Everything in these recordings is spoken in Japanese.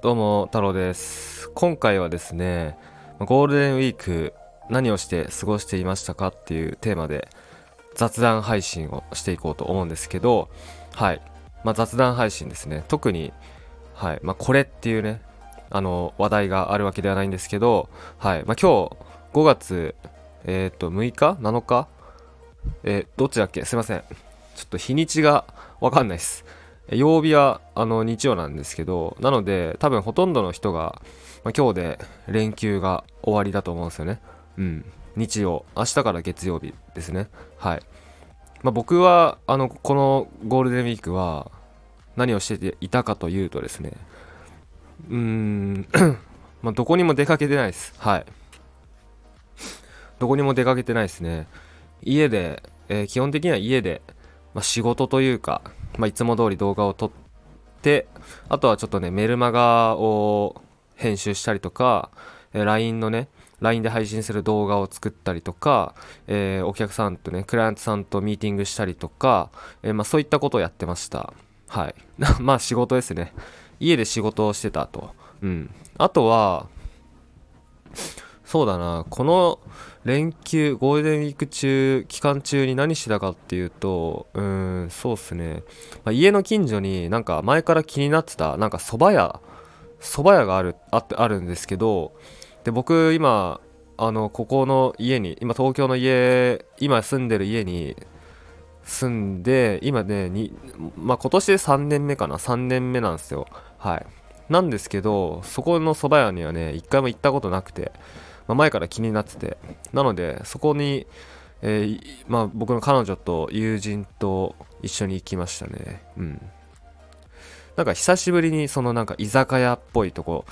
どうも太郎です。今回はですねゴールデンウィーク何をして過ごしていましたかっていうテーマで雑談配信をしていこうと思うんですけどはい、まあ、雑談配信ですね。特にはい。まあ、これっていうねあの話題があるわけではないんですけどはい。まあ、今日5月えっ、と6日？7日？えー、どっちだっけ？すいません。ちょっと日にちがわかんないです。曜日はあの日曜なんですけど、なので多分ほとんどの人が、まあ、今日で連休が終わりだと思うんですよね。うん。日曜、明日から月曜日ですね。はい。まあ、僕はあのこのゴールデンウィークは何をしていたかというとですね、うーん、まあ、どこにも出かけてないです。はい。どこにも出かけてないですね。家で、えー、基本的には家で、まあ、仕事というか、まあ、いつも通り動画を撮ってあとはちょっとねメルマガを編集したりとか、え LINE のね LINE で配信する動画を作ったりとか、えー、お客さんとねクライアントさんとミーティングしたりとか、えー、まあ、そういったことをやってました。はい。まあ仕事ですね。家で仕事をしてたとうん。あとはそうだな。この連休ゴールデンウィーク中期間中に何してたかっていうとうんそうっすね、まあ、家の近所になんか前から気になってたなんか蕎麦屋蕎麦屋があるあってあるんですけどで僕今あのここの家に今東京の家今住んでる家に住んで今ねに、まあ、今年で3年目かな。3年目なんですよ。はい。なんですけどそこの蕎麦屋にはね一回も行ったことなくて。まあ、前から気になってて。なのでそこに、えー、まあ、僕の彼女と友人と一緒に行きましたね。うん。なんか久しぶりにそのなんか居酒屋っぽいとこ。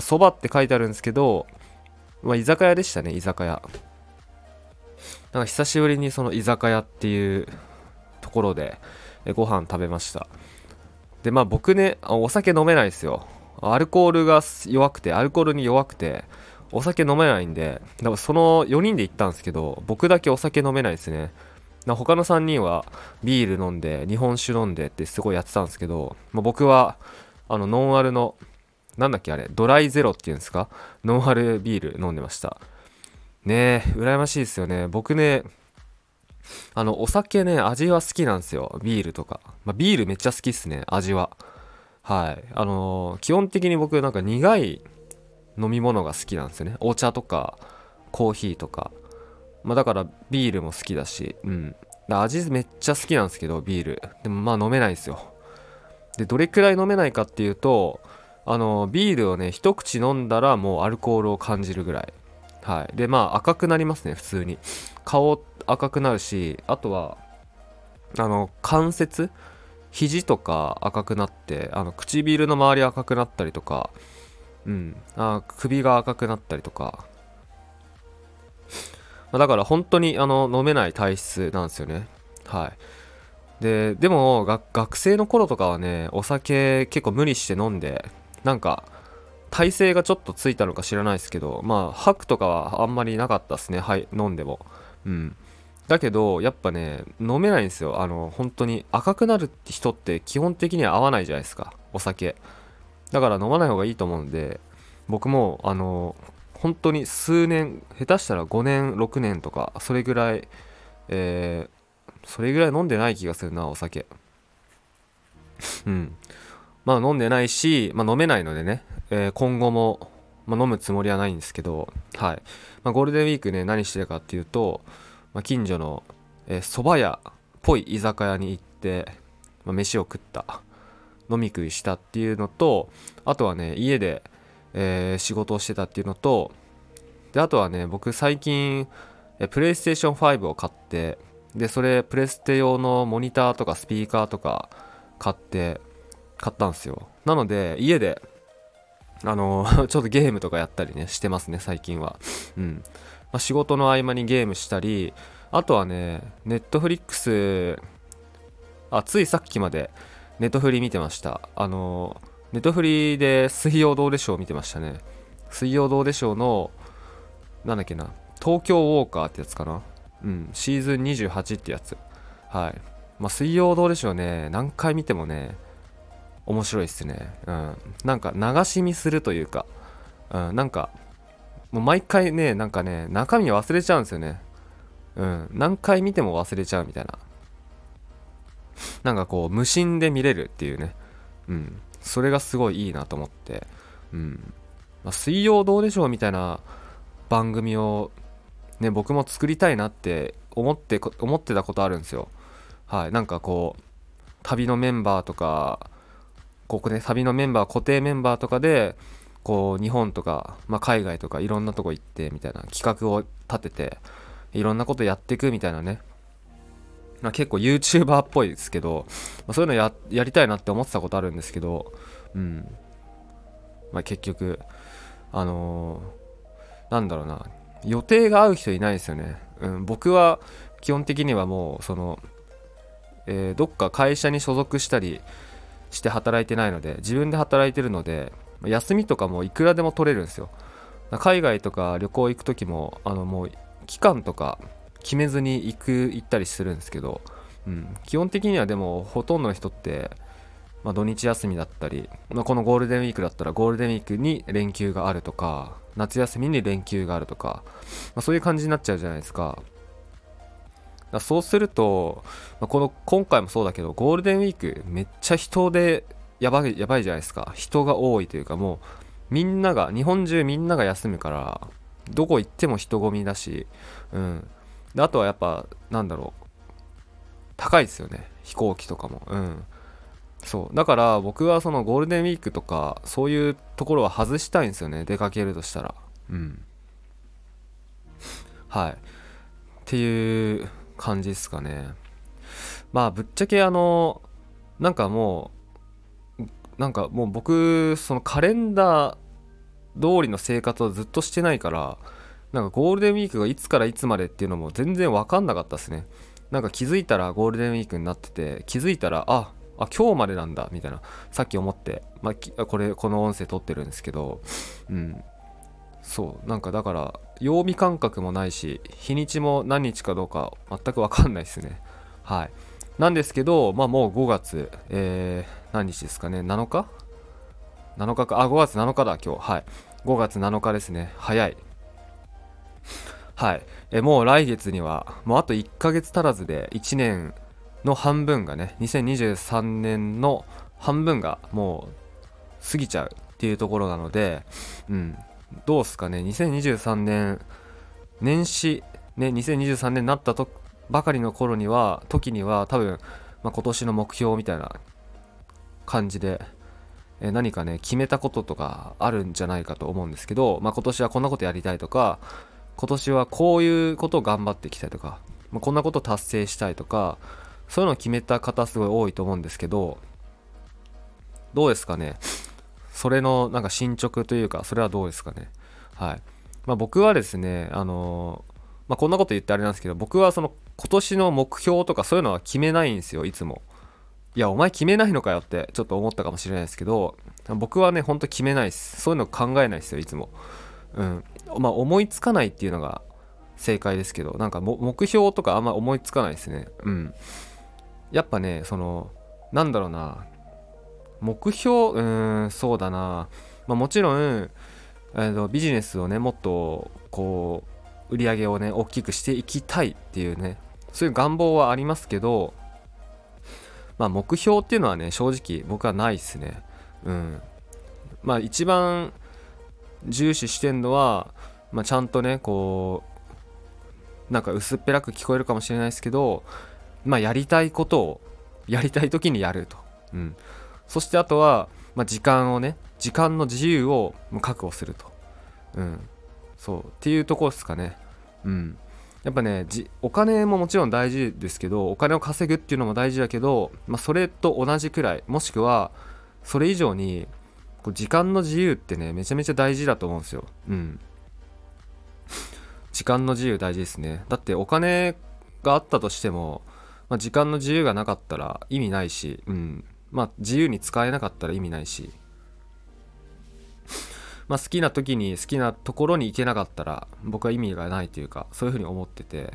そば、まあ、って書いてあるんですけど、まあ、居酒屋でしたね居酒屋。なんか久しぶりにその居酒屋っていうところでご飯食べました。でまあ僕ねお酒飲めないですよ。アルコールが弱くてアルコールに弱くてお酒飲めないんで、だからその4人で行ったんですけど、僕だけお酒飲めないですね。他の3人はビール飲んで、日本酒飲んでってすごいやってたんですけど、まあ、僕は、あの、ノンアルの、なんだっけあれ、ドライゼロっていうんですか？ノンアルビール飲んでました。ねえ、羨ましいですよね。僕ね、あの、お酒ね、味は好きなんですよ。ビールとか。まあ、ビールめっちゃ好きっすね、味は。はい。あのー、基本的に僕なんか苦い飲み物が好きなんですよね。お茶とかコーヒーとか。まあだからビールも好きだしうん。味めっちゃ好きなんですけどビール。でもまあ飲めないですよ。でどれくらい飲めないかっていうとあのビールをね一口飲んだらもうアルコールを感じるぐらい。はい。でまあ赤くなりますね普通に。顔赤くなるしあとはあの関節？肘とか赤くなってあの唇の周り赤くなったりとかうん。あ首が赤くなったりとか。だから本当にあの飲めない体質なんですよね。はい。ででも学生の頃とかはねお酒結構無理して飲んでなんか体勢がちょっとついたのか知らないですけどまあ吐くとかはあんまりなかったですね。はい飲んでも。うん。だけどやっぱね飲めないんですよ。あの本当に赤くなる人って基本的には合わないじゃないですか。お酒。だから飲まない方がいいと思うんで僕もあの本当に数年下手したら5年6年とかそれぐらいえー、それぐらい飲んでない気がするなお酒。うん。まあ飲んでないし、まあ、飲めないのでね、えー、今後も、まあ、飲むつもりはないんですけどはい、まあ、ゴールデンウィークね何してたかっていうと、まあ、近所の蕎麦、屋っぽい居酒屋に行って、まあ、飯を食った。飲み食いしたっていうのとあとはね家で、えー、仕事をしてたっていうのとであとはね僕最近プレイステーション5を買ってでそれプレステ用のモニターとかスピーカーとか買って買ったんですよ。なので家であの ちょっとゲームとかやったりねしてますね最近は。うん、ま、仕事の合間にゲームしたりあとはねネットフリックスあついさっきまでネットフリ見てました。あの、ネットフリで水曜どうでしょう見てましたね。水曜どうでしょうの、なんだっけな、東京ウォーカーってやつかな。うん、シーズン28ってやつ。はい。まあ、水曜どうでしょうね、何回見てもね、面白いっすねうんなんか流し見するというか、うん、なんかもう毎回ねなんかね中身忘れちゃうんですよねうん何回見ても忘れちゃうみたいななんかこう無心で見れるっていうね。うん。それがすごいいいなと思って。うん。まあ、水曜どうでしょうみたいな番組をね僕も作りたいなって思って思ってたことあるんですよ。はい。なんかこう旅のメンバーとかここで旅のメンバー固定メンバーとかでこう日本とか、まあ、海外とかいろんなとこ行ってみたいな企画を立てていろんなことやっていくみたいなね、まあ、結構 YouTuber っぽいですけど、まあ、そういうのややりたいなって思ってたことあるんですけどうん。まあ、結局あのー、なんだろうな。予定が合う人いないですよね、うん、僕は基本的にはもうその、えー、どっか会社に所属したりして働いてないので自分で働いてるので休みとかもいくらでも取れるんですよ。海外とか旅行行く時もあのもう期間とか決めずに行く行ったりするんですけど、うん、基本的にはでもほとんどの人ってまあ、土日休みだったり、まあ、このゴールデンウィークだったらゴールデンウィークに連休があるとか夏休みに連休があるとか、まあ、そういう感じになっちゃうじゃないですか。だそうすると、まあ、この今回もそうだけどゴールデンウィークめっちゃ人でやばいやばいじゃないですか。人が多いというかもうみんなが日本中みんなが休むからどこ行っても人混みだしうん。であとはやっぱなんだろう。高いですよね。飛行機とかも。うん。そう。だから僕はそのゴールデンウィークとかそういうところは外したいんですよね。出かけるとしたら。うん。はい。っていう感じですかね。まあぶっちゃけあのなんかもうなんかもう僕そのカレンダー通りの生活をずっとしてないからなんかゴールデンウィークがいつからいつまでっていうのも全然分かんなかったですね。なんか気づいたらゴールデンウィークになってて気づいたらああ今日までなんだみたいなさっき思って、まあ、これこの音声撮ってるんですけどうん。そうなんかだから曜日感覚もないし日にちも何日かどうか全く分かんないですね。はい。なんですけどまあもう5月えー、何日ですかね7日 ?7 日かあ5月7日だ今日。はい。5月7日ですね。早い。はい。えもう来月にはもうあと1ヶ月足らずで1年の半分がね2023年の半分がもう過ぎちゃうっていうところなので、うん、どうすかね2023年年始ね2023年になったとばかりの頃には時には多分、まあ、今年の目標みたいな感じで何かね決めたこととかあるんじゃないかと思うんですけど、まあ、今年はこんなことやりたいとか今年はこういうことを頑張っていきたいとか、まあ、こんなことを達成したいとかそういうのを決めた方すごい多いと思うんですけど、どうですかね？それのなんか進捗というか、それはどうですかね？はい。まあ、僕はですね、あのー、まあ、こんなこと言ってあれなんですけど、僕はその今年の目標とかそういうのは決めないんですよ、いつも。いや、お前決めないのかよってちょっと思ったかもしれないですけど、僕はね、ほんと決めないです。そういうの考えないですよ、いつも。うん。まあ、思いつかないっていうのが正解ですけど、なんか目標とかあんま思いつかないですね。うん。やっぱねそのなんだろうな目標うーんそうだな、まあ、もちろん、えー、とビジネスをねもっとこう売り上げをね大きくしていきたいっていうねそういう願望はありますけどまあ目標っていうのはね正直僕はないっすねうんまあ一番重視してんのは、まあ、ちゃんとねこうなんか薄っぺらく聞こえるかもしれないですけどまあ、やりたいことをやりたい時にやると、うん、そしてあとは、まあ、時間をね時間の自由を確保すると、うん、そう。っていうところですかね、うん、やっぱねお金ももちろん大事ですけどお金を稼ぐっていうのも大事だけど、まあ、それと同じくらいもしくはそれ以上にこう時間の自由ってねめちゃめちゃ大事だと思うんですよ、うん、時間の自由大事ですね。だってお金があったとしてもまあ、時間の自由がなかったら意味ないし、うん。まあ、自由に使えなかったら意味ないし、まあ、好きな時に好きなところに行けなかったら僕は意味がないというかそういうふうに思ってて、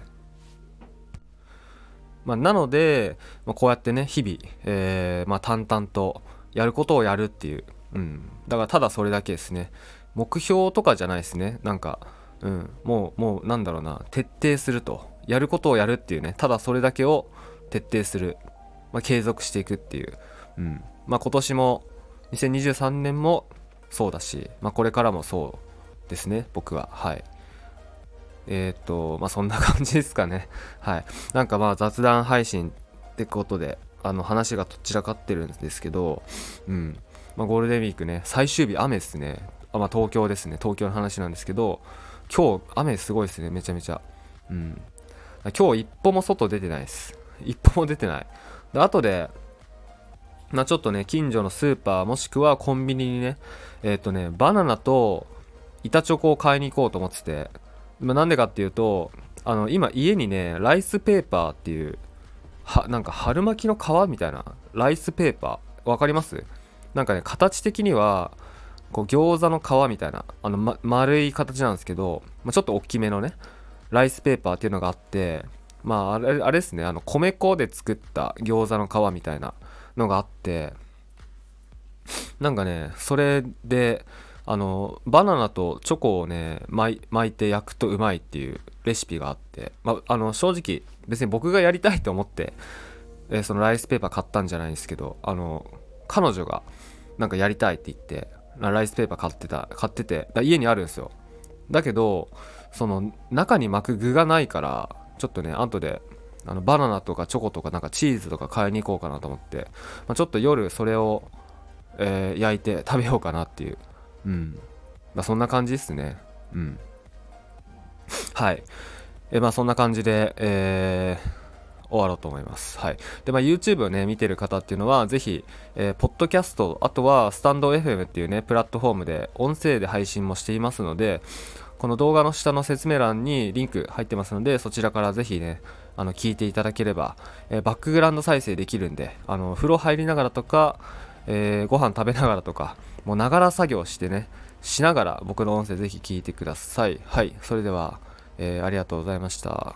まあ、なので、まあ、こうやってね日々、えー、まあ、淡々とやることをやるっていう、うん、だからただそれだけですね。目標とかじゃないですね。なんか、うん、もうもうなんだろうな。徹底すると。やることをやるっていうね。ただそれだけを徹底する、まあ、継続していくっていう、うん。まあ、今年も2023年もそうだし、まあ、これからもそうですね。僕は。はい。えっ、とまあそんな感じですかね。はい。なんかまあ雑談配信ってことであの話がどちらかってるんですけどうん。まあ、ゴールデンウィークね最終日雨ですね。あ、まあ、東京ですね。東京の話なんですけど今日雨すごいですね。めちゃめちゃ。うん。今日一歩も外出てないです。一歩も出てない。で後でまあ、ちょっとね近所のスーパーもしくはコンビニにねえっ、ー、とねバナナと板チョコを買いに行こうと思っててまあ、なんでかっていうとあの今家にねライスペーパーっていうはなんか春巻きの皮みたいなライスペーパーわかります？なんかね形的にはこう餃子の皮みたいなあの、ま、丸い形なんですけど、まあ、ちょっと大きめのねライスペーパーっていうのがあってまああれあれですねあの米粉で作った餃子の皮みたいなのがあってなんかねそれであのバナナとチョコをね巻いて焼くとうまいっていうレシピがあって、まあ、あの正直別に僕がやりたいと思って、えー、そのライスペーパー買ったんじゃないんですけどあの彼女がなんかやりたいって言ってライスペーパー買ってた買ってて家にあるんですよだけどその中に巻く具がないからちょっとね後であのバナナとかチョコとかなんかチーズとか買いに行こうかなと思って、まあ、ちょっと夜それを、えー、焼いて食べようかなっていううん。まあ、そんな感じですね。うん。はい。えまあそんな感じで、えー、終わろうと思います。はい。で、まあ YouTube をね、見てる方っていうのは、ぜひ、えー、ポッドキャスト、あとはスタンド FM っていうね、プラットフォームで音声で配信もしていますので、この動画の下の説明欄にリンク入ってますので、そちらからぜひね、あの、聞いていただければ、えー、バックグラウンド再生できるんで、あの、風呂入りながらとか、えー、ご飯食べながらとか、もうながら作業してね、しながら僕の音声ぜひ聞いてください。はい、それでは、えー、ありがとうございました。